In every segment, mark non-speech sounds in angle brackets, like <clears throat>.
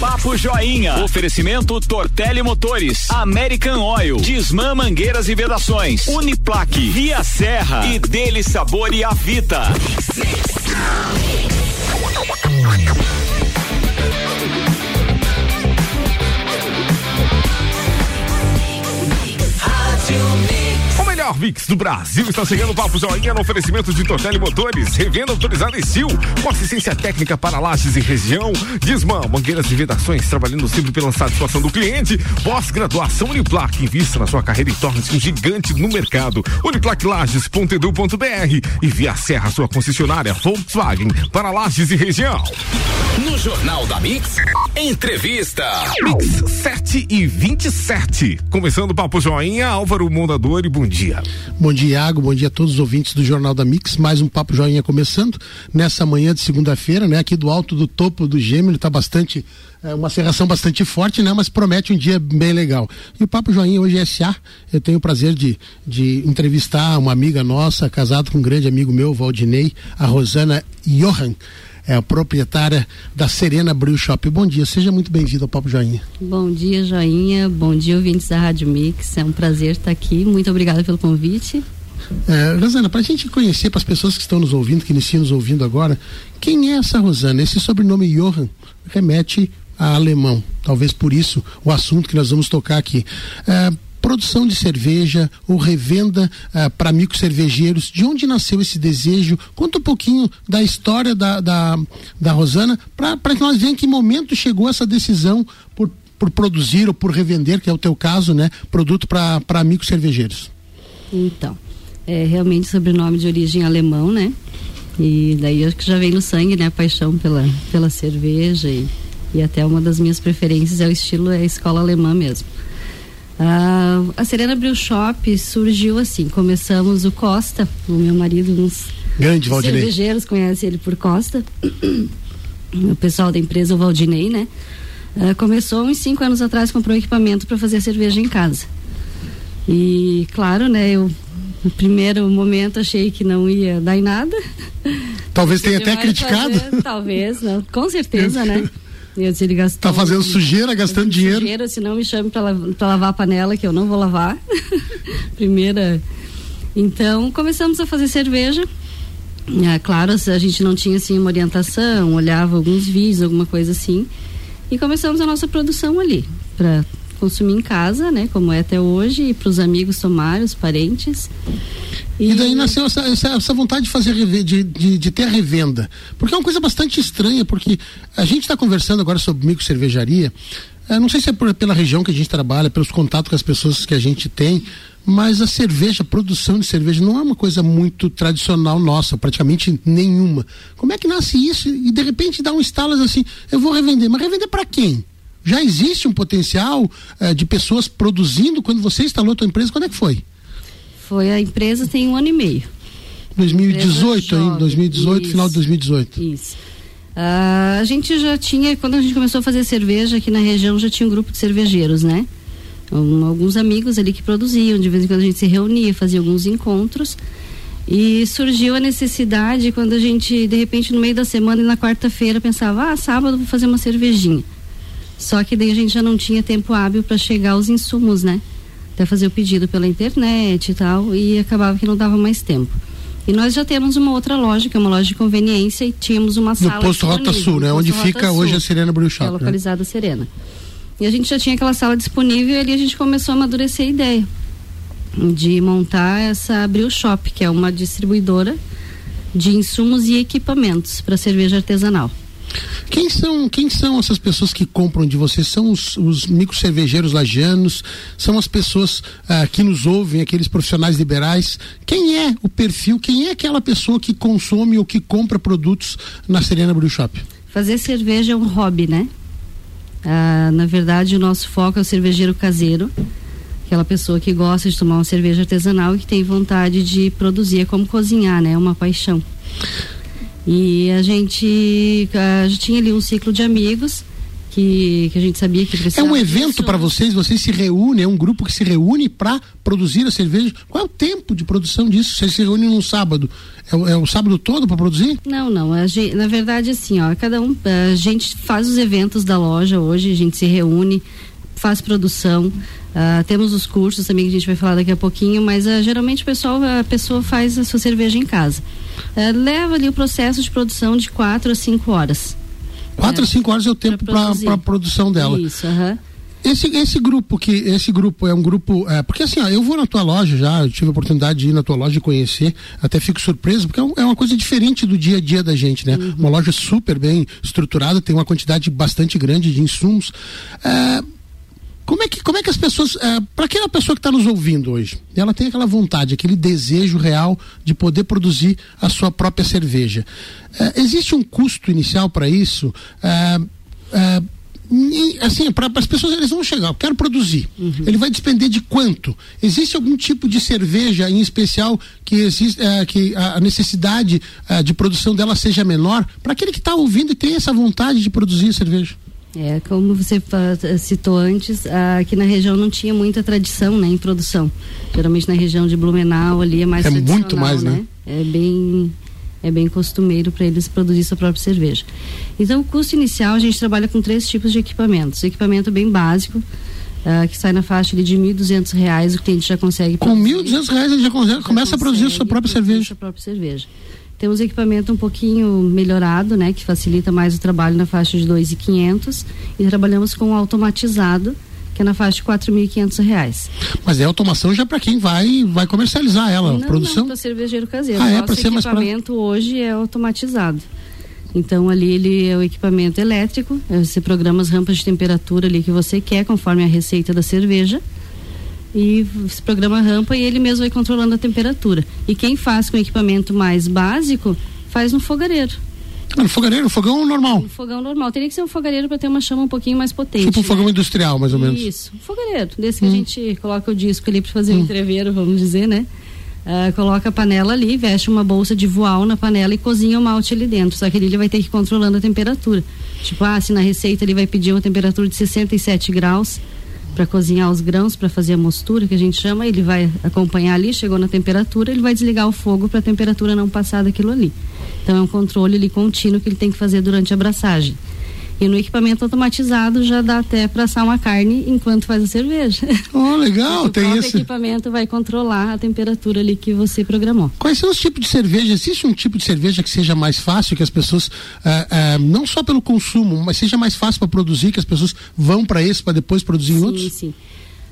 Papo Joinha. Oferecimento Tortelli Motores, American Oil, Disman Mangueiras e Vedações, Uniplaque, Via Serra e Dele Sabor e Avita. melhor mix do Brasil está chegando o Papo Joinha no oferecimento de Tortelli Motores, revenda autorizada em Sil, com assistência técnica para lajes e região, Disman, mangueiras e vedações, trabalhando sempre pela satisfação do cliente, pós-graduação Uniplac, invista na sua carreira e torne-se um gigante no mercado, uniplaclages.edu.br e via Serra, sua concessionária Volkswagen para lajes e região. No Jornal da Mix, entrevista. Mix 7 e 27. Começando o Papo Joinha, Álvaro Mondador bom dia. Bom dia, Iago. Bom dia a todos os ouvintes do Jornal da Mix. Mais um Papo Joinha começando nessa manhã de segunda-feira, né? Aqui do alto do topo do Gêmeo, está bastante é uma serração bastante forte, né? Mas promete um dia bem legal. E o Papo Joinha hoje é SA. Eu tenho o prazer de, de entrevistar uma amiga nossa, casada com um grande amigo meu, Valdinei, a Rosana Johan é a proprietária da Serena Brew Shop. Bom dia, seja muito bem-vindo ao Papo Joinha. Bom dia, Joinha. Bom dia, ouvintes da Rádio Mix. É um prazer estar aqui. Muito obrigada pelo convite. É, Rosana, para a gente conhecer, para as pessoas que estão nos ouvindo, que iniciam nos ouvindo agora, quem é essa Rosana? Esse sobrenome Johan remete a alemão. Talvez por isso o assunto que nós vamos tocar aqui. É, produção de cerveja ou revenda uh, para microcervejeiros. De onde nasceu esse desejo? Conta um pouquinho da história da, da, da Rosana para que nós vejamos em que momento chegou essa decisão por, por produzir ou por revender, que é o teu caso, né? Produto para microcervejeiros. Então, é realmente sobrenome de origem alemão, né? E daí acho que já vem no sangue, né? A paixão pela, pela cerveja e, e até uma das minhas preferências é o estilo, é a escola alemã mesmo. Uh, a Serena Brew Shop surgiu assim, começamos o Costa, o meu marido, uns Grande Valdinei. cervejeiros conhece ele por Costa, <clears throat> o pessoal da empresa, o Valdinei, né? Uh, começou uns cinco anos atrás, comprou equipamento para fazer cerveja em casa. E claro, né, eu no primeiro momento achei que não ia dar em nada. Talvez <laughs> tenha até criticado. Fazer, talvez, não, com certeza, né? <laughs> Ele gastou, tá fazendo sujeira, gastando dinheiro. Sujeira, se não me chame para lavar a panela, que eu não vou lavar. <laughs> Primeira. Então, começamos a fazer cerveja. É, claro, a gente não tinha assim uma orientação, olhava alguns vídeos, alguma coisa assim. E começamos a nossa produção ali, para consumir em casa, né? Como é até hoje, e para os amigos tomarem, os parentes. E, e daí nasceu essa, essa, essa, vontade de fazer de, de, de, ter a revenda. Porque é uma coisa bastante estranha, porque a gente está conversando agora sobre micro cervejaria. É, não sei se é por, pela região que a gente trabalha, pelos contatos com as pessoas que a gente tem, mas a cerveja, a produção de cerveja não é uma coisa muito tradicional nossa, praticamente nenhuma. Como é que nasce isso e de repente dá um estalo assim, eu vou revender, mas revender para quem? Já existe um potencial uh, de pessoas produzindo quando você instalou a tua empresa? Quando é que foi? Foi a empresa tem um ano e meio. 2018, hein? 2018, isso, final de 2018. Isso. Uh, a gente já tinha, quando a gente começou a fazer cerveja aqui na região, já tinha um grupo de cervejeiros, né? Um, alguns amigos ali que produziam, de vez em quando a gente se reunia, fazia alguns encontros. E surgiu a necessidade quando a gente, de repente, no meio da semana e na quarta-feira, pensava, ah, sábado vou fazer uma cervejinha. Só que daí a gente já não tinha tempo hábil para chegar aos insumos, né? Até fazer o pedido pela internet e tal, e acabava que não dava mais tempo. E nós já temos uma outra loja, que é uma loja de conveniência, e tínhamos uma sala. No posto Rota Sul, né? Onde fica hoje a Serena Brew Shop. É localizada né? Serena. E a gente já tinha aquela sala disponível e ali a gente começou a amadurecer a ideia de montar essa Brew Shop, que é uma distribuidora de insumos e equipamentos para cerveja artesanal. Quem são, quem são essas pessoas que compram de você? São os, os micro cervejeiros lagianos? São as pessoas ah, que nos ouvem, aqueles profissionais liberais? Quem é o perfil? Quem é aquela pessoa que consome ou que compra produtos na Serena Brew Shop? Fazer cerveja é um hobby, né? Ah, na verdade, o nosso foco é o cervejeiro caseiro aquela pessoa que gosta de tomar uma cerveja artesanal e que tem vontade de produzir, é como cozinhar, né? É uma paixão. E a gente uh, tinha ali um ciclo de amigos que, que a gente sabia que precisava. É um evento para vocês? Vocês se reúnem? É um grupo que se reúne para produzir a cerveja? Qual é o tempo de produção disso? Vocês se reúnem num sábado? É, é o sábado todo para produzir? Não, não. Gente, na verdade, assim, ó, cada um. A gente faz os eventos da loja hoje, a gente se reúne, faz produção. Uh, temos os cursos também que a gente vai falar daqui a pouquinho, mas uh, geralmente o pessoal, a pessoa faz a sua cerveja em casa. Uh, leva ali o processo de produção de quatro a cinco horas. Quatro a cinco horas é o tempo para a produção dela. Isso, aham. Esse, esse grupo que esse grupo é um grupo é, porque assim ó, eu vou na tua loja já eu tive a oportunidade de ir na tua loja e conhecer até fico surpreso porque é, um, é uma coisa diferente do dia a dia da gente né uhum. uma loja super bem estruturada tem uma quantidade bastante grande de insumos é, como é que, como é que as pessoas, é, para aquela pessoa que está nos ouvindo hoje, ela tem aquela vontade, aquele desejo real de poder produzir a sua própria cerveja. É, existe um custo inicial para isso? É, é assim, para as pessoas eles vão chegar, eu quero produzir. Uhum. Ele vai despender de quanto? Existe algum tipo de cerveja em especial que existe, é, que a necessidade é, de produção dela seja menor para aquele que está ouvindo e tem essa vontade de produzir cerveja? É, como você citou antes, aqui na região não tinha muita tradição né, em produção. Geralmente na região de Blumenau ali é mais É muito mais, né? né? É bem é bem costumeiro para eles produzir sua própria cerveja. Então, o custo inicial a gente trabalha com três tipos de equipamentos. Equipamento bem básico, uh, que sai na faixa de R$ 1.200, o cliente já consegue produzir. Com R$ 1.200 ele já, consegue, já começa a produzir sua própria cerveja. Sua própria cerveja. Temos equipamento um pouquinho melhorado, né, que facilita mais o trabalho na faixa de 2.500 e trabalhamos com automatizado, que é na faixa de quatro mil e reais. Mas é automação já para quem vai vai comercializar ela, não, produção? Não, para cervejeiro caseiro. Ah, é para ser equipamento hoje é automatizado. Então ali ele é o equipamento elétrico, você programa as rampas de temperatura ali que você quer conforme a receita da cerveja e se programa rampa e ele mesmo vai controlando a temperatura. E quem faz com equipamento mais básico, faz no fogareiro. Ah, no fogareiro, fogão normal. Um fogão normal. Teria que ser um fogareiro para ter uma chama um pouquinho mais potente. Tipo um né? fogão industrial, mais ou menos. Isso, um fogareiro. Desse que hum. a gente coloca o disco ali para fazer hum. um entreveiro, vamos dizer, né? Uh, coloca a panela ali, veste uma bolsa de voal na panela e cozinha o malte ali dentro. Só que ele vai ter que ir controlando a temperatura. Tipo, ah, se na receita ele vai pedir uma temperatura de 67 graus, para cozinhar os grãos, para fazer a mostura, que a gente chama, ele vai acompanhar ali, chegou na temperatura, ele vai desligar o fogo para a temperatura não passar daquilo ali. Então é um controle ali contínuo que ele tem que fazer durante a abraçagem. E no equipamento automatizado já dá até para assar uma carne enquanto faz a cerveja. <laughs> Oh, legal, o tem isso. O equipamento vai controlar a temperatura ali que você programou. Quais são os tipos de cerveja? Existe um tipo de cerveja que seja mais fácil, que as pessoas, eh, eh, não só pelo consumo, mas seja mais fácil para produzir, que as pessoas vão para esse para depois produzir sim, em outros? Sim, sim.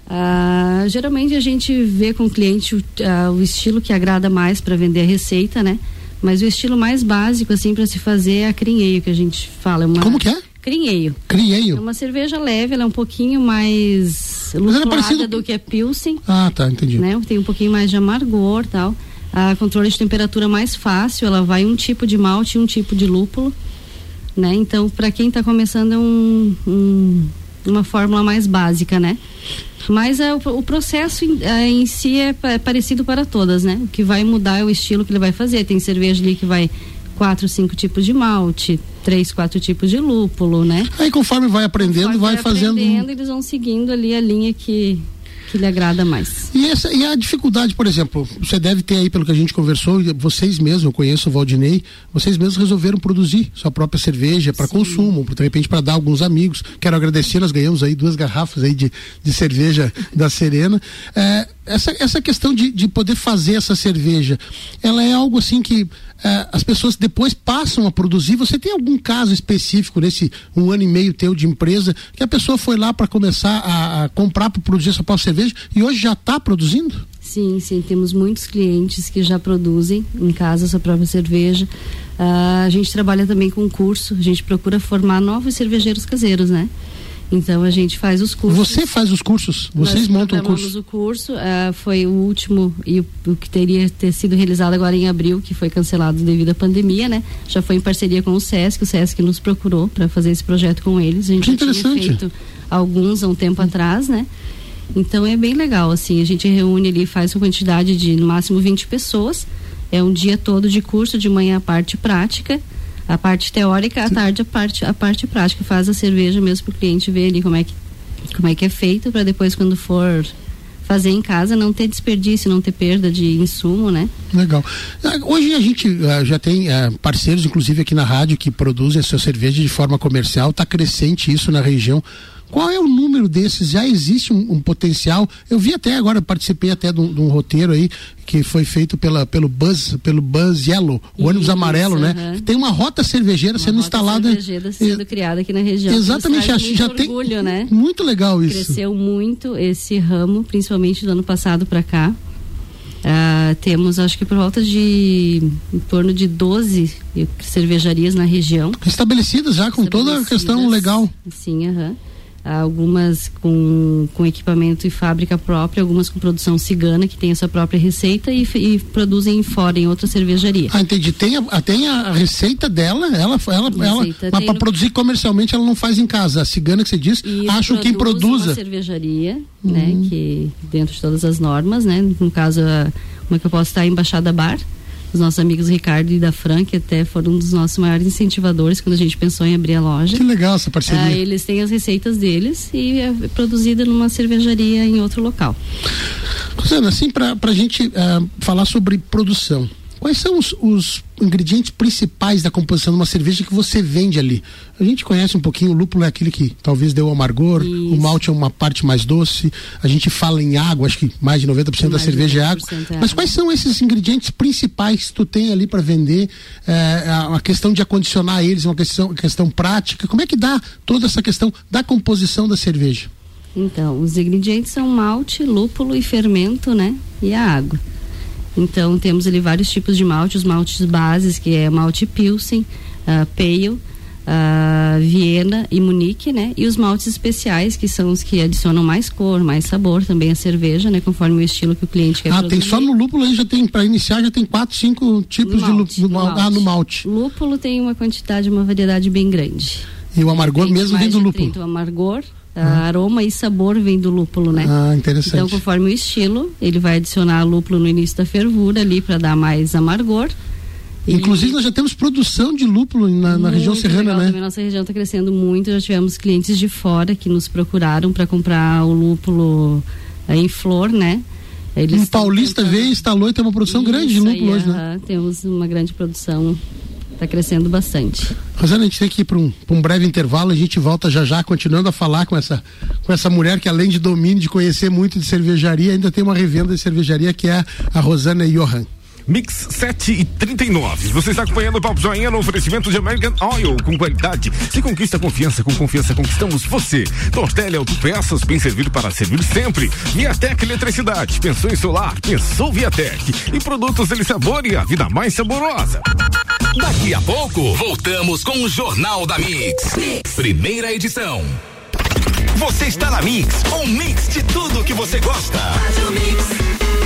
Ah, geralmente a gente vê com o cliente o, ah, o estilo que agrada mais para vender a receita, né? Mas o estilo mais básico, assim, para se fazer é a crinheio, que a gente fala. É uma... Como que é? Crinheio. Crinheio. É uma cerveja leve, ela é um pouquinho mais lúpulada é parecido... do que a Pilsen. Ah, tá, entendi. Né? Tem um pouquinho mais de amargor tal. A controle de temperatura mais fácil, ela vai um tipo de malte e um tipo de lúpulo. Né? Então, para quem está começando é um, um, uma fórmula mais básica, né? Mas é, o, o processo em, é, em si é, é, parecido para todas, né? O que vai mudar é o estilo que ele vai fazer. Tem cerveja ali que vai quatro, cinco tipos de malte, três, quatro tipos de lúpulo, né? Aí conforme vai aprendendo, conforme vai, vai fazendo. Aprendendo, eles vão seguindo ali a linha que que lhe agrada mais. E, essa, e a dificuldade, por exemplo, você deve ter aí, pelo que a gente conversou, vocês mesmos, eu conheço o Valdinei, vocês mesmos resolveram produzir sua própria cerveja para consumo, de repente para dar alguns amigos. Quero agradecer, nós ganhamos aí duas garrafas aí de, de cerveja da Serena. É, essa, essa questão de, de poder fazer essa cerveja, ela é algo assim que é, as pessoas depois passam a produzir. Você tem algum caso específico nesse um ano e meio teu de empresa que a pessoa foi lá para começar a, a comprar para produzir essa própria cerveja e hoje já está produzindo? Sim, sim, temos muitos clientes que já produzem em casa sua própria cerveja. Uh, a gente trabalha também com curso, a gente procura formar novos cervejeiros caseiros, né? Então a gente faz os cursos. Você faz os cursos? Vocês Nós montam o curso? o curso. Uh, foi o último e o, o, que teria ter sido realizado agora em abril, que foi cancelado devido à pandemia, né? Já foi em parceria com o SESC. O SESC nos procurou para fazer esse projeto com eles. A gente que já tinha feito alguns há um tempo atrás, né? Então é bem legal, assim, a gente reúne ali, faz uma quantidade de no máximo 20 pessoas. É um dia todo de curso, de manhã a parte prática a parte teórica, à tarde a parte, a parte prática. Faz a cerveja mesmo para o cliente ver ali como é que, como é, que é feito, para depois, quando for fazer em casa, não ter desperdício, não ter perda de insumo, né? Legal. Ah, hoje a gente uh, já tem uh, parceiros, inclusive aqui na rádio, que produzem a sua cerveja de forma comercial. Está crescente isso na região. Qual é o número desses? Já existe um, um potencial? Eu vi até agora, participei até de um, de um, roteiro aí que foi feito pela, pelo Buzz, pelo Buzz Yellow, o Isso, ônibus amarelo, né? Tem uma rota cervejeira uma sendo rota instalada. Cervejeira sendo é, criada aqui na região. Exatamente, já, já orgulho, tem. Né? Muito legal isso. Cresceu muito esse ramo, principalmente do ano passado para cá. Uh, temos, acho que por volta de em torno de 12 cervejarias na região. Estabelecidas já, com toda a questão legal. Sim, aham. Uh algumas com, com equipamento e fábrica própria, algumas com produção cigana, que tem a sua própria receita e, e produzem fora em outra cervejaria. Ah, entendi. Tem a, tem a receita dela, ela, ela, ela mas para no... produzir comercialmente ela não faz em casa. A cigana que você diz, e acho quem produza. Uma cervejaria, né, uhum. que dentro de todas as normas, né, no caso, uma que eu posso estar em Embaixada Bar, os nossos amigos Ricardo e da Fran, que até foram um dos nossos maiores incentivadores quando a gente pensou em abrir a loja. Que legal essa parceria. Ah, eles têm as receitas deles e é produzida numa cervejaria em outro local. Rosana, assim, para a gente uh, falar sobre produção, Quais são os, os, ingredientes principais da composição de uma cerveja que você vende ali? A gente conhece um pouquinho, o lúpulo é aquele que talvez deu amargor, Isso. o malte é uma parte mais doce, a gente fala em água, acho que mais de 90% mais da cerveja 90% é água. É Mas quais são esses ingredientes principais que tu tem ali para vender? É, a questão de acondicionar eles, uma questão, questão prática, como é que dá toda essa questão da composição da cerveja? Então, os ingredientes são malte, lúpulo e fermento, né? E a água. Então temos ali vários tipos de malte, os maltes bases, que é malte Pilsen, uh, Pale, uh, Viena e Munique, né? E os maltes especiais, que são os que adicionam mais cor, mais sabor também à cerveja, né? Conforme o estilo que o cliente quer Ah, produzir. tem só no lúpulo aí já tem, para iniciar já tem quatro, cinco tipos malte, de lúpulo. No ah, no malte. Lúpulo tem uma quantidade, uma variedade bem grande. E o amargor mesmo vem do lúpulo? 30, o amargor, ah. aroma e sabor vem do lúpulo, né? Ah, interessante. Então, conforme o estilo, ele vai adicionar lúpulo no início da fervura ali para dar mais amargor. Inclusive, e... nós já temos produção de lúpulo na, na região serrana, legal, né? A nossa região está crescendo muito. Já tivemos clientes de fora que nos procuraram para comprar o lúpulo eh, em flor, né? Eles um paulista tentando... veio, instalou e tem uma produção Isso grande de lúpulo aí, hoje, né? Temos uma grande produção Está crescendo bastante. Rosana, a gente tem que ir para um, um, breve intervalo, a gente volta já já, continuando a falar com essa, com essa mulher que além de domínio, de conhecer muito de cervejaria, ainda tem uma revenda de cervejaria que é a Rosana Johan. Mix 7 e 39. Você está acompanhando o Papo Joinha no oferecimento de American Oil. Com qualidade, se conquista confiança. Com confiança, conquistamos você. Tortelli Autopeças, bem servido para servir sempre. Viatec Eletricidade. Pensou em solar? Pensou Viatec. E produtos Ele Sabor e a vida mais saborosa. Daqui a pouco, voltamos com o Jornal da mix. mix. Primeira edição. Você está na Mix, um mix de tudo que você gosta. Faz o mix.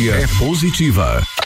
energia é positiva.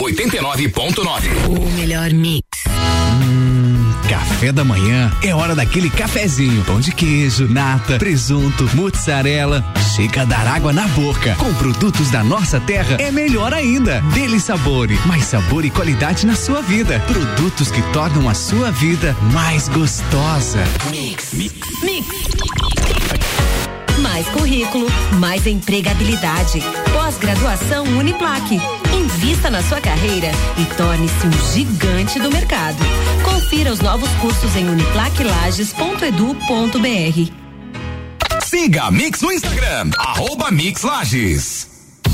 89.9. O melhor mix. Hum, café da manhã é hora daquele cafezinho. Pão de queijo, nata, presunto, mozzarella. Chega a dar água na boca. Com produtos da nossa terra é melhor ainda. Dele Sabore, mais sabor e qualidade na sua vida. Produtos que tornam a sua vida mais gostosa. Mix. Mix. Mix. Mais currículo, mais empregabilidade. Pós-graduação Uniplaque. Invista na sua carreira e torne-se um gigante do mercado. Confira os novos cursos em uniplaquilages.edu.br. Siga a Mix no Instagram, arroba Mix Lages.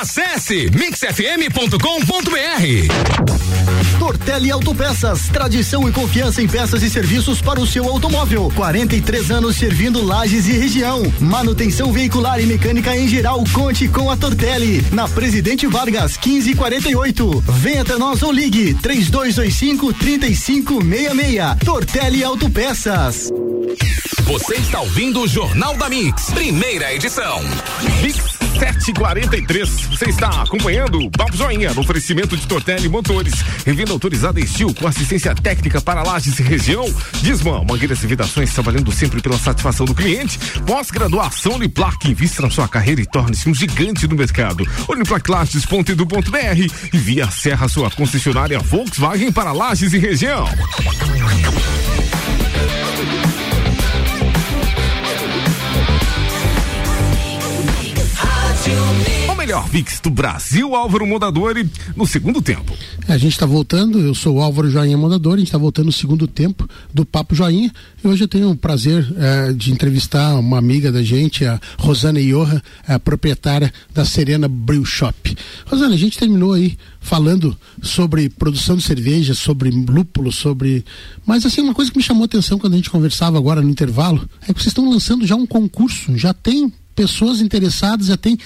Acesse mixfm.com.br. Tortelli Autopeças, tradição e confiança em peças e serviços para o seu automóvel. 43 anos servindo Lages e região. Manutenção veicular e mecânica em geral, conte com a Tortelli. Na Presidente Vargas, 1548. Venha até nós ou ligue 3225 3566. Tortelli Autopeças. Você está ouvindo o Jornal da Mix, primeira edição. Mix 743. Você está acompanhando o Papo Joinha no oferecimento de Tortelli Motores. Revenda autorizada em Estil com assistência técnica para lajes e região. Disman, mangueiras e vedações trabalhando sempre pela satisfação do cliente. Pós-graduação Uniplac, invista na sua carreira e torne-se um gigante do mercado. Uniplaclages.edu.br e via Serra sua concessionária Volkswagen para lajes e região. O melhor mix do Brasil, Álvaro Mondadori, no segundo tempo. A gente está voltando, eu sou o Álvaro Joinha Mondadori, a gente está voltando no segundo tempo do Papo Joinha. E hoje eu tenho o prazer é, de entrevistar uma amiga da gente, a Rosana Iorra, a proprietária da Serena Brew Shop. Rosana, a gente terminou aí falando sobre produção de cerveja, sobre lúpulo, sobre. Mas assim, uma coisa que me chamou a atenção quando a gente conversava agora no intervalo é que vocês estão lançando já um concurso, já tem pessoas interessadas, já tem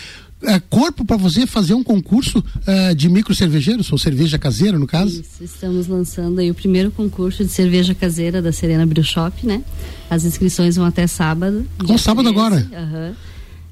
é, corpo para você fazer um concurso é, de micro cervejeiros, ou cerveja caseira, no caso? Isso, estamos lançando aí o primeiro concurso de cerveja caseira da Serena Brew Shop, né? As inscrições vão até sábado. Com sábado 13, agora? Aham. Uhum.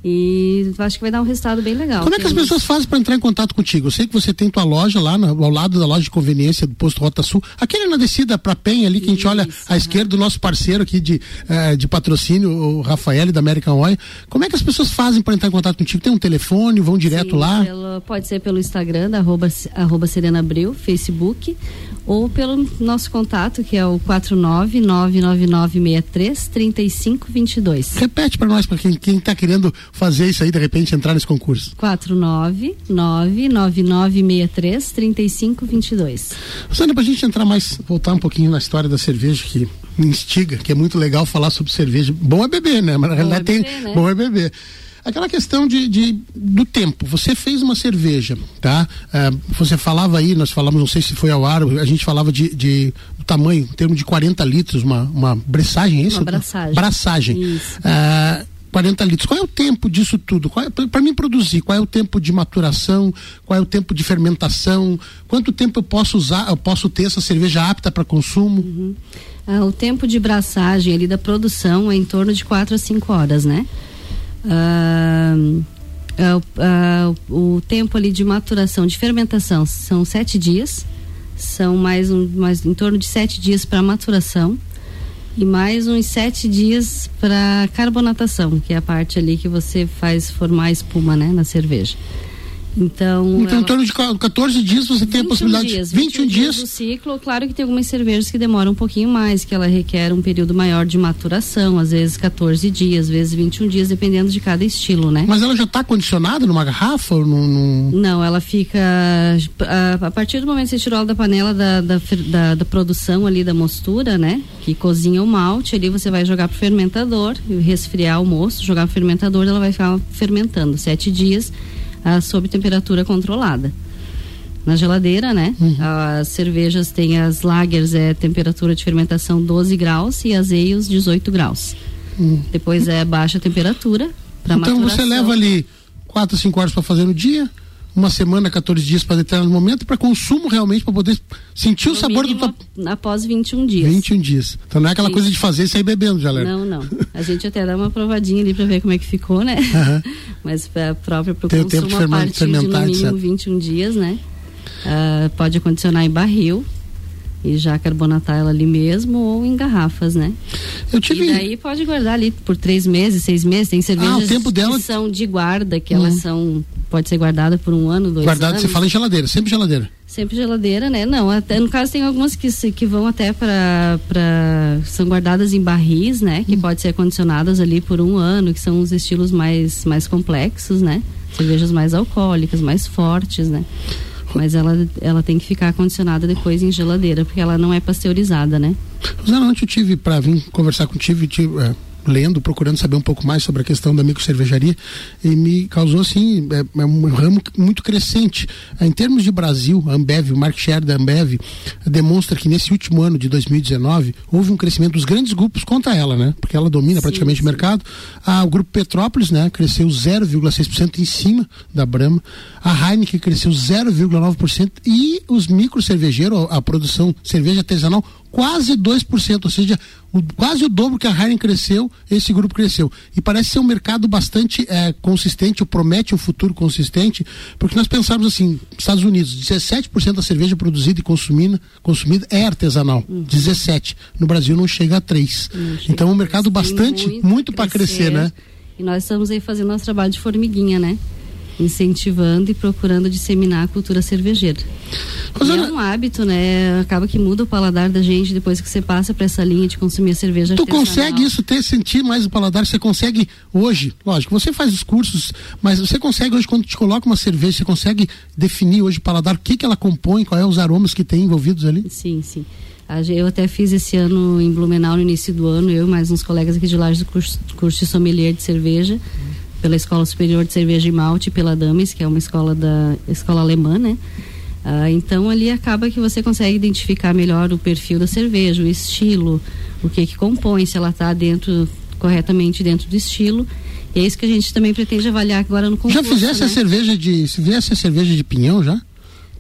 E acho que vai dar um resultado bem legal. Como é que as pessoas fazem para entrar em contato contigo? Eu sei que você tem tua loja lá no, ao lado da loja de conveniência do posto Rota Sul. Aquele na descida para Penha ali, que Isso, a gente olha à esquerda do nosso parceiro aqui de, eh, de patrocínio, o Rafael da American Oil. Como é que as pessoas fazem para entrar em contato contigo? Tem um telefone, vão direto Sim, lá? Pelo, pode ser pelo Instagram, da arroba, arroba Serena Abril, Facebook, ou pelo nosso contato, que é o 49999633522. Repete para nós, para quem, quem tá querendo fazer isso aí, de repente, entrar nesse concurso. 49999633522. Sandra, para a gente entrar mais, voltar um pouquinho na história da cerveja que me instiga, que é muito legal falar sobre cerveja. Bom é beber, né? Mas na realidade é tem. Né? Bom é beber aquela questão de, de, do tempo. Você fez uma cerveja, tá? É, você falava aí, nós falamos, não sei se foi ao ar, a gente falava de, de tamanho, em termos de 40 litros, uma, uma bressagem, é isso? Uma braçagem. Braçagem. Isso. É, 40 litros. Qual é o tempo disso tudo? É, Para mim produzir, qual é o tempo de maturação? Qual é o tempo de fermentação? Quanto tempo eu posso usar, eu posso ter essa cerveja apta para consumo? Uhum. Ah, o tempo de braçagem ali da produção é em torno de 4 a 5 horas, né? Ah, ah, o tempo ali de maturação, de fermentação, são sete dias. São mais, um, mais em torno de sete dias para maturação e mais uns sete dias para carbonatação, que é a parte ali que você faz formar espuma, né, na cerveja. Então, então ela... em torno de 14 dias você tem a possibilidade dias, 21, 21 dias do ciclo. Claro que tem algumas cervejas que demoram um pouquinho mais, que ela requer um período maior de maturação, às vezes 14 dias, às vezes 21 dias, dependendo de cada estilo, né? Mas ela já está condicionada numa garrafa ou num, Não, ela fica a, a, partir do momento que você tirou ela da panela da, da, da, da produção ali da mostura, né? Que cozinha o malte, ali você vai jogar pro fermentador, resfriar o moço, jogar pro fermentador, ela vai ficar fermentando sete dias ah, sob temperatura controlada. Na geladeira, né? Uhum. As cervejas têm as lagers, é temperatura de fermentação 12 graus e as eios 18 graus. Uhum. Depois é baixa temperatura para Então maturação. você leva ali 4, 5 horas para fazer no dia? Uma semana, 14 dias para determinado momento, para consumo realmente, para poder sentir no o sabor do top. Após 21 dias. 21 dias. Então não é aquela Sim. coisa de fazer e sair bebendo, já Não, não. <laughs> A gente até dá uma provadinha ali para ver como é que ficou, né? Uhum. <laughs> Mas a própria para o consumo tempo a partir de no mínimo etc. 21 dias, né? Uh, pode acondicionar em barril e já carbonatar ela ali mesmo ou em garrafas, né? Eu tive... E daí pode guardar ali por três meses, seis meses. Tem cervejas ah, o tempo dela... que são de guarda, que elas hum. são pode ser guardada por um ano, dois Guardado, anos. você fala em geladeira, sempre geladeira. Sempre geladeira, né? Não, até no caso tem algumas que, que vão até para são guardadas em barris, né? Que hum. pode ser acondicionadas ali por um ano, que são os estilos mais mais complexos, né? Cervejas mais alcoólicas, mais fortes, né? Mas ela, ela tem que ficar acondicionada depois em geladeira, porque ela não é pasteurizada, né? Rosana, ontem eu tive para vir conversar contigo, tive, é, lendo, procurando saber um pouco mais sobre a questão da microcervejaria e me causou assim é, é um ramo muito crescente. Em termos de Brasil, a Ambev, o market share da Ambev demonstra que nesse último ano de 2019 houve um crescimento dos grandes grupos contra ela, né? Porque ela domina sim, praticamente sim. o mercado. Ah, o grupo Petrópolis, né, cresceu 0,6% em cima da Brahma. A Heineken cresceu 0,9% e os microcervejeiros, a produção cerveja artesanal quase 2%, ou seja, o, quase o dobro que a Heineken cresceu, esse grupo cresceu. E parece ser um mercado bastante é, consistente, ou promete um futuro consistente, porque nós pensamos assim, Estados Unidos, 17% da cerveja produzida e consumida, consumida é artesanal, uhum. 17. No Brasil não chega a 3. Chega então é um mercado bastante, muito, muito para crescer, né? E nós estamos aí fazendo nosso trabalho de formiguinha, né? Incentivando e procurando disseminar a cultura cervejeira. Rosana, é um hábito, né? Acaba que muda o paladar da gente depois que você passa para essa linha de consumir a cerveja. Tu consegue isso ter sentir mais o paladar? Você consegue hoje, lógico, você faz os cursos, mas você consegue hoje quando te coloca uma cerveja, você consegue definir hoje o paladar, o que que ela compõe, quais é os aromas que tem envolvidos ali? Sim, sim. Eu até fiz esse ano em Blumenau no início do ano, eu e mais uns colegas aqui de Lages do curso, curso de sommelier de cerveja pela Escola Superior de Cerveja e Malte pela Dames, que é uma escola da escola alemã, né? Ah, então ali acaba que você consegue identificar melhor o perfil da cerveja, o estilo, o que que compõe, se ela está dentro corretamente dentro do estilo. E é isso que a gente também pretende avaliar agora no concurso. Já fizesse né? a cerveja de, se fizesse a cerveja de pinhão já?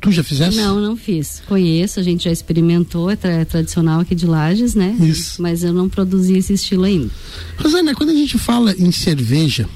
Tu já fizesse? Não, não fiz. Conheço, a gente já experimentou, é, tra é tradicional aqui de Lages, né? Isso. Mas eu não produzi esse estilo ainda. Rosana, quando a gente fala em cerveja,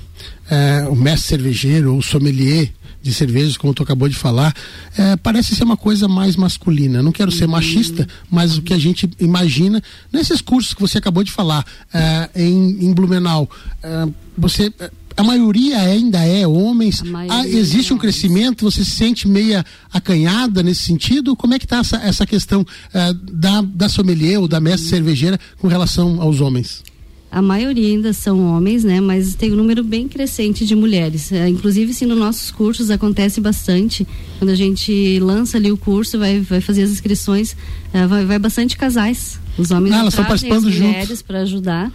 é, o mestre cervejeiro ou sommelier de cervejas, como tu acabou de falar, é, parece ser uma coisa mais masculina. Não quero ser machista, mas o que a gente imagina nesses cursos que você acabou de falar é, em, em, Blumenau, é, você a maioria ainda é homens. Ah, existe um crescimento? Você se sente meia acanhada nesse sentido? Como é que está essa, essa questão uh, da, da sommelier ou da mestre cervejeira com relação aos homens? A maioria ainda são homens, né? Mas tem um número bem crescente de mulheres. É, inclusive, sim, nos nossos cursos acontece bastante. Quando a gente lança ali o curso, vai, vai fazer as inscrições, é, vai, vai bastante casais. Os homens ah, elas estão participando as mulheres para ajudar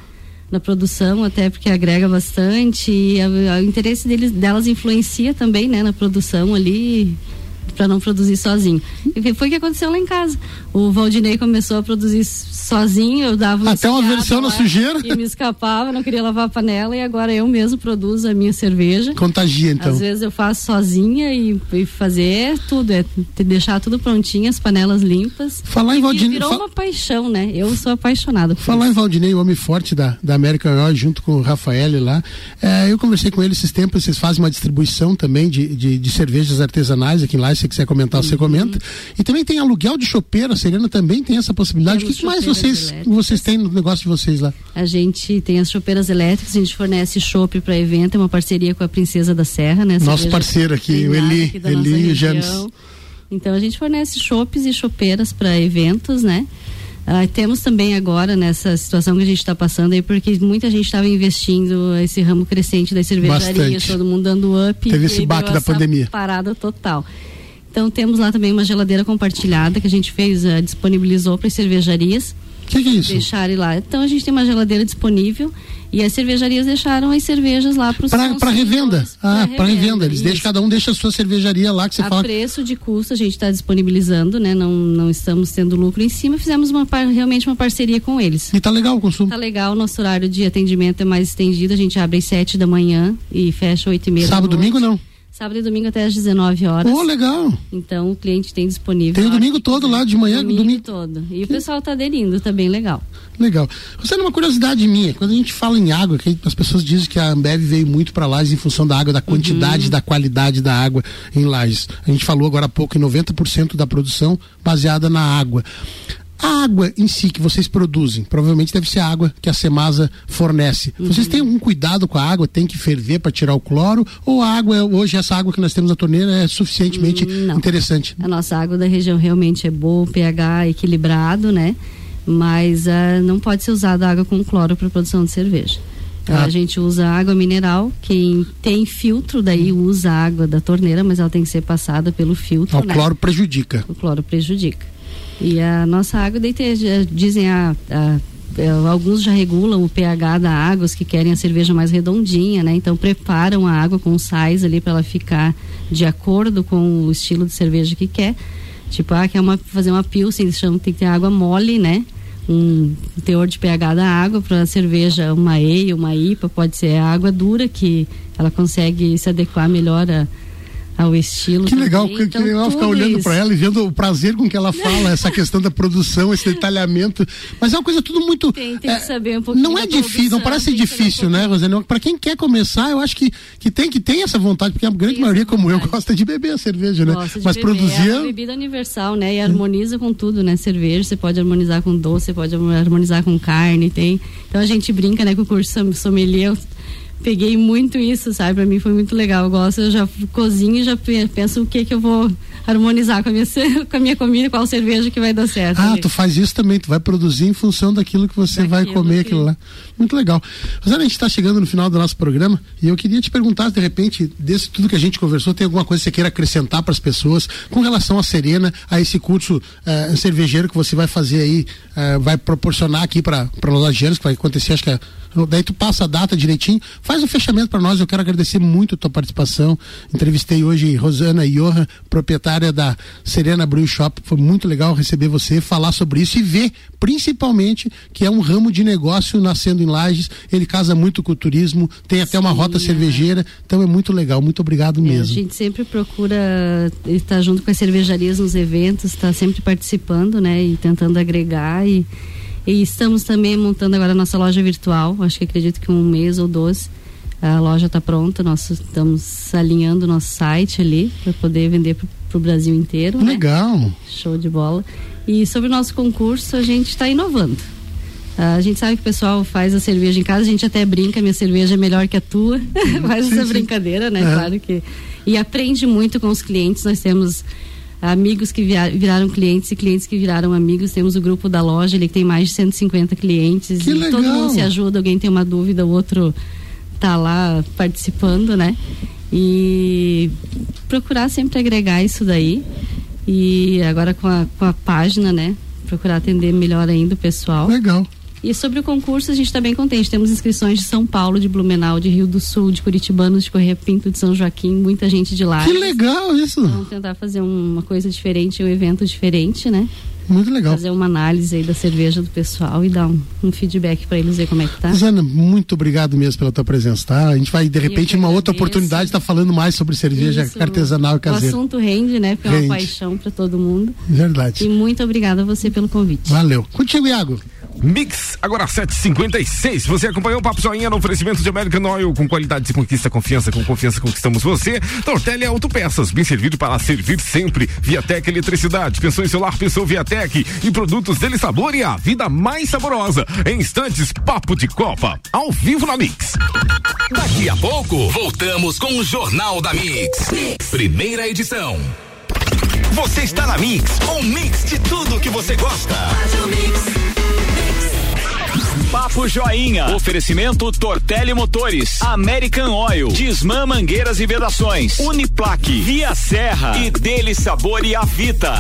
na produção, até porque agrega bastante. E o interesse deles, delas influencia também, né? Na produção ali para não produzir sozinho. E foi o que aconteceu lá em casa. O Valdinei começou a produzir sozinho, eu dava Até uma versão na sujeira. E me escapava, não queria lavar a panela e agora eu mesmo produzo a minha cerveja. Contagia então. Às vezes eu faço sozinha e, e fazer tudo, é deixar tudo prontinho, as panelas limpas. Falar em Valdinei. Virou uma paixão, né? Eu sou apaixonada. Falar isso. em Valdinei, o homem forte da, da American Oil, junto com o Rafael lá. É, eu conversei com ele esses tempos, vocês fazem uma distribuição também de, de, de cervejas artesanais aqui em lá se você quiser comentar, uhum. você comenta. E também tem aluguel de chopeira, a Serena também tem essa possibilidade. o que, mais vocês, vocês têm no negócio de vocês lá? A gente tem as chopeiras elétricas, a gente fornece chopp para evento, é uma parceria com a Princesa da Serra, né? Nosso parceiro aqui, o Eli, aqui Eli e James. Então a gente fornece chopes e chopeiras para eventos, né? Uh, temos também agora nessa situação que a gente está passando aí, porque muita gente estava investindo esse ramo crescente das cervejarias, Bastante. todo mundo dando up. Teve esse baque da pandemia. Parada total. Então temos lá também uma geladeira compartilhada que a gente fez, uh, disponibilizou para as cervejarias. O que, que, é isso? Deixarem lá. Então a gente tem uma geladeira disponível e as cervejarias deixaram as cervejas lá para os Para revenda. Ah, para revenda. Eles deixam, cada um deixa a sua cervejaria lá que você a fala. A preço de custo a gente está disponibilizando, né? Não, não estamos tendo lucro em cima. Fizemos uma, realmente uma parceria com eles. E tá legal o consumo. Tá legal. Nosso horário de atendimento é mais estendido. A gente abre às sete da manhã e fecha oito e meia. Sábado, domingo não? Sábado e domingo até às 19 horas. Oh, legal. Então o cliente tem disponível. Tem o domingo todo lá de manhã, domingo, domingo todo. E o pessoal está aderindo, tá bem legal. Legal. Você uma curiosidade minha, quando a gente fala em água, que as pessoas dizem que a Ambev veio muito para Lages em função da água, da quantidade, uhum. da qualidade da água em Lages. A gente falou agora há pouco em 90% da produção baseada na água. A água em si que vocês produzem, provavelmente deve ser a água que a Semasa fornece. Uhum. Vocês têm algum cuidado com a água? Tem que ferver para tirar o cloro? Ou a água, hoje, essa água que nós temos na torneira é suficientemente Não. interessante? A nossa água da região realmente é boa, o pH é equilibrado, né? Mas uh, não pode ser usada água com cloro para produção de cerveja. Ah. A gente usa água mineral, quem tem filtro daí usa a água da torneira, mas ela tem que ser passada pelo filtro. O né? cloro prejudica. O cloro prejudica. E a nossa água, daí tem, dizem a, a é, alguns já regulam o pH da água, os que querem a cerveja mais redondinha, né? Então preparam a água com sais ali para ela ficar de acordo com o estilo de cerveja que quer. Tipo, ah, quer uma, fazer uma pilsen, eles chamam, tem que ter água mole, né? Um teor de pH da água para cerveja, uma ale, uma IPA, pode ser água dura que ela consegue se adequar melhor a ao estilo. Que legal, que, então, que legal ficar olhando para ela e vendo o prazer com que ela fala, essa questão da produção, esse <laughs> detalhamento. Mas é uma coisa tudo muito. Tem, tem é, que saber um pouquinho. Não é difícil, não parece difícil, né, Rosane? Para quem quer começar, eu acho que, que tem que tem essa vontade, porque a grande tem maioria, como eu, gosta de beber a cerveja, né? Mas produzir. É uma bebida universal, né? E harmoniza com tudo, né? Cerveja, você pode harmonizar com doce, você pode harmonizar com carne, tem. Então a gente brinca, né, com o curso sommelier peguei muito isso, sabe? Para mim foi muito legal. Eu gosto, eu já cozinho e já penso o que que eu vou harmonizar com a minha, com a minha comida, qual cerveja que vai dar certo. Ah, ali. tu faz isso também, tu vai produzir em função daquilo que você daquilo vai comer, que... aquilo lá. Muito legal. Rosana, a gente está chegando no final do nosso programa e eu queria te perguntar, de repente, desse tudo que a gente conversou, tem alguma coisa que você queira acrescentar para as pessoas com relação à Serena, a esse curso uh, cervejeiro que você vai fazer aí, uh, vai proporcionar aqui para os lagianos, que vai acontecer, acho que é daí tu passa a data direitinho, faz o fechamento para nós. Eu quero agradecer muito a tua participação. Entrevistei hoje Rosana Johan, proprietária da Serena Brew Shop. Foi muito legal receber você, falar sobre isso e ver, principalmente, que é um ramo de negócio nascendo em Lages. Ele casa muito com o turismo, tem até Sim, uma rota é. cervejeira. Então é muito legal. Muito obrigado é, mesmo. A gente sempre procura estar junto com as cervejarias nos eventos, estar sempre participando, né? E tentando agregar e e estamos também montando agora a nossa loja virtual. Acho que acredito que um mês ou dois a loja está pronta. Nós estamos alinhando o nosso site ali para poder vender para o Brasil inteiro. Né? Legal. Show de bola. E sobre o nosso concurso, a gente está inovando. A gente sabe que o pessoal faz a cerveja em casa, a gente até brinca, minha cerveja é melhor que a tua. <laughs> faz sim, essa sim. brincadeira, né? É. Claro que. E aprende muito com os clientes. Nós temos amigos que viraram clientes e clientes que viraram amigos. Temos o grupo da loja, ele tem mais de 150 clientes. Que e legal. todo mundo se ajuda, alguém tem uma dúvida, o outro tá lá participando, né? E procurar sempre agregar isso daí. E agora com a, com a página, né? Procurar atender melhor ainda o pessoal. Legal. E sobre o concurso, a gente está bem contente. Temos inscrições de São Paulo, de Blumenau, de Rio do Sul, de Curitibanos, de Correia Pinto, de São Joaquim, muita gente de lá. Que legal isso! Vamos tentar fazer uma coisa diferente, um evento diferente, né? Muito legal. Fazer uma análise aí da cerveja do pessoal e dar um, um feedback para eles ver como é que tá. Rosana, muito obrigado mesmo pela tua presença, tá? A gente vai, de repente, numa outra oportunidade, estar tá falando mais sobre cerveja Isso. artesanal e caseira. O assunto rende, né? Porque rende. é uma paixão para todo mundo. Verdade. E muito obrigada a você pelo convite. Valeu. Contigo, Iago. Mix, agora 756. Você acompanhou o Papo Joinha no oferecimento de American Oil com qualidade de conquista, confiança, com confiança conquistamos você. Tortelli Autopeças, bem servido para servir sempre. Viatec Eletricidade, pensou em celular, pensou Viatec e produtos dele sabor e a vida mais saborosa. Em instantes, Papo de Copa, ao vivo na Mix. Daqui a pouco, voltamos com o Jornal da mix. Primeira edição. Você está na Mix, um mix de tudo que você gosta. Papo Joinha. Oferecimento Tortelli Motores, American Oil, Disman Mangueiras e Vedações, Uniplaque, Via Serra e Dele Sabor e Avita.